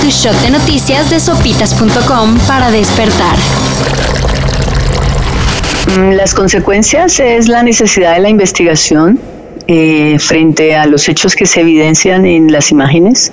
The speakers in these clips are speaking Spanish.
Tu shot de noticias de sopitas.com para despertar. Mm, las consecuencias es la necesidad de la investigación eh, frente a los hechos que se evidencian en las imágenes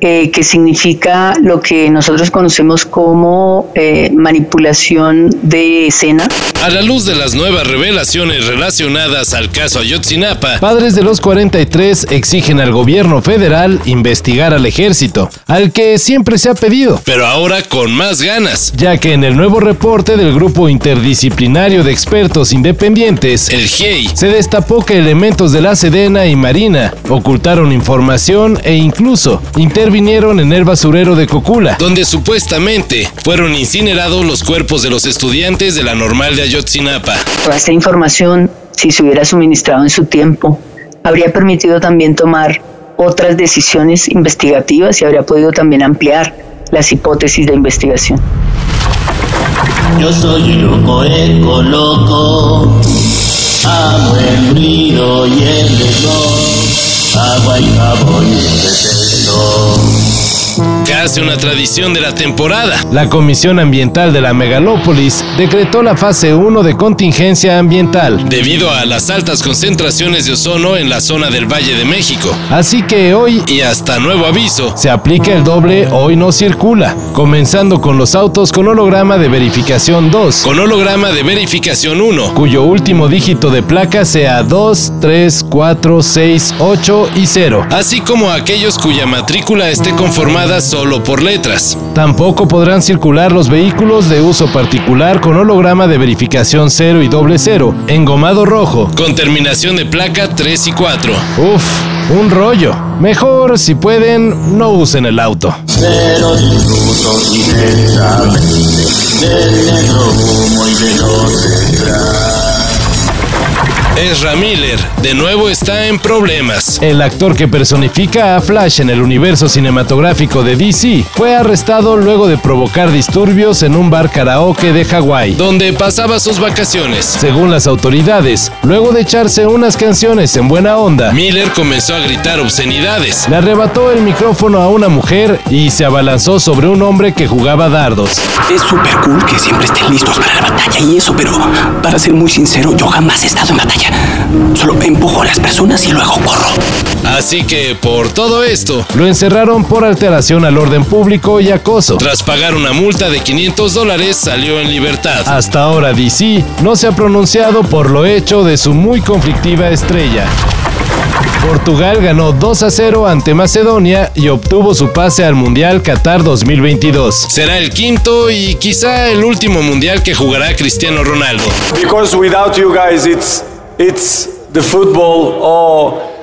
eh, que significa lo que nosotros conocemos como eh, manipulación de escena. A la luz de las nuevas revelaciones relacionadas al caso Ayotzinapa, padres de los 43 exigen al gobierno federal investigar al ejército, al que siempre se ha pedido. Pero ahora con más ganas. Ya que en el nuevo reporte del Grupo Interdisciplinario de Expertos Independientes, el GIEI, se destapó que elementos de la Sedena y Marina ocultaron información e incluso intervinieron en el basurero de Cocula, donde supuestamente fueron incinerados los cuerpos de los estudiantes de la normal de Ayotzinapa. Toda esta información, si se hubiera suministrado en su tiempo, habría permitido también tomar otras decisiones investigativas y habría podido también ampliar las hipótesis de investigación. Yo soy el loco, eco loco, amo el ruido y el agua y jabón y el Casi una tradición de la temporada. La Comisión Ambiental de la Megalópolis decretó la fase 1 de contingencia ambiental. Debido a las altas concentraciones de ozono en la zona del Valle de México. Así que hoy, y hasta nuevo aviso, se aplica el doble hoy no circula, comenzando con los autos con holograma de verificación 2. Con holograma de verificación 1. Cuyo último dígito de placa sea 2, 3, 4, 6, 8 y 0. Así como aquellos cuya matrícula esté conformada solo por letras. Tampoco podrán circular los vehículos de uso particular con holograma de verificación 0 y doble 0, engomado rojo. Con terminación de placa 3 y 4. Uf, un rollo. Mejor, si pueden, no usen el auto. Pero disfruto del negro humo y de los Ezra Miller de nuevo está en problemas. El actor que personifica a Flash en el universo cinematográfico de DC fue arrestado luego de provocar disturbios en un bar karaoke de Hawái, donde pasaba sus vacaciones. Según las autoridades, luego de echarse unas canciones en buena onda, Miller comenzó a gritar obscenidades. Le arrebató el micrófono a una mujer y se abalanzó sobre un hombre que jugaba dardos. Es súper cool que siempre estén listos para la batalla y eso, pero para ser muy sincero, yo jamás he estado en batalla. Solo empujo a las personas y luego corro. Así que por todo esto, lo encerraron por alteración al orden público y acoso. Tras pagar una multa de 500 dólares, salió en libertad. Hasta ahora DC no se ha pronunciado por lo hecho de su muy conflictiva estrella. Portugal ganó 2 a 0 ante Macedonia y obtuvo su pase al Mundial Qatar 2022. Será el quinto y quizá el último mundial que jugará Cristiano Ronaldo. Because without you guys it's it's the football or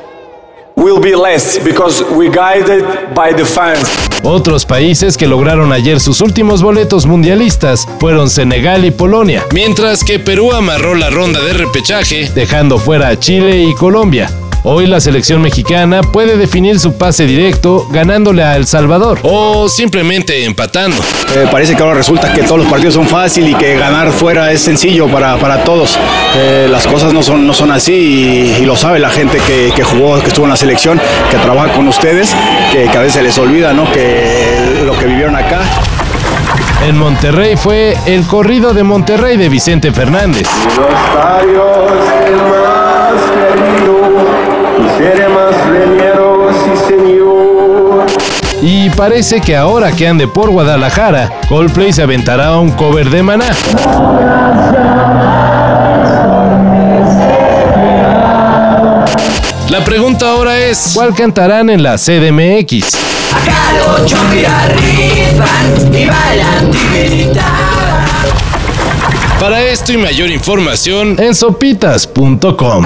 will be less because we guided by the fans. Otros países que lograron ayer sus últimos boletos mundialistas fueron Senegal y Polonia, mientras que Perú amarró la ronda de repechaje, dejando fuera a Chile y Colombia. Hoy la selección mexicana puede definir su pase directo ganándole a El Salvador. O simplemente empatando. Eh, parece que ahora resulta que todos los partidos son fáciles y que ganar fuera es sencillo para, para todos. Eh, las cosas no son, no son así y, lo sabe la gente que, que, jugó, que estuvo en la selección, que trabaja con ustedes, que, que a veces les olvida ¿no? que lo que vivieron acá. En Monterrey fue el corrido de Monterrey de Vicente Fernández. Y parece que ahora que ande por Guadalajara, Coldplay se aventará un cover de Maná. La pregunta ahora es, ¿cuál cantarán en la CDMX? Para esto y mayor información en sopitas.com.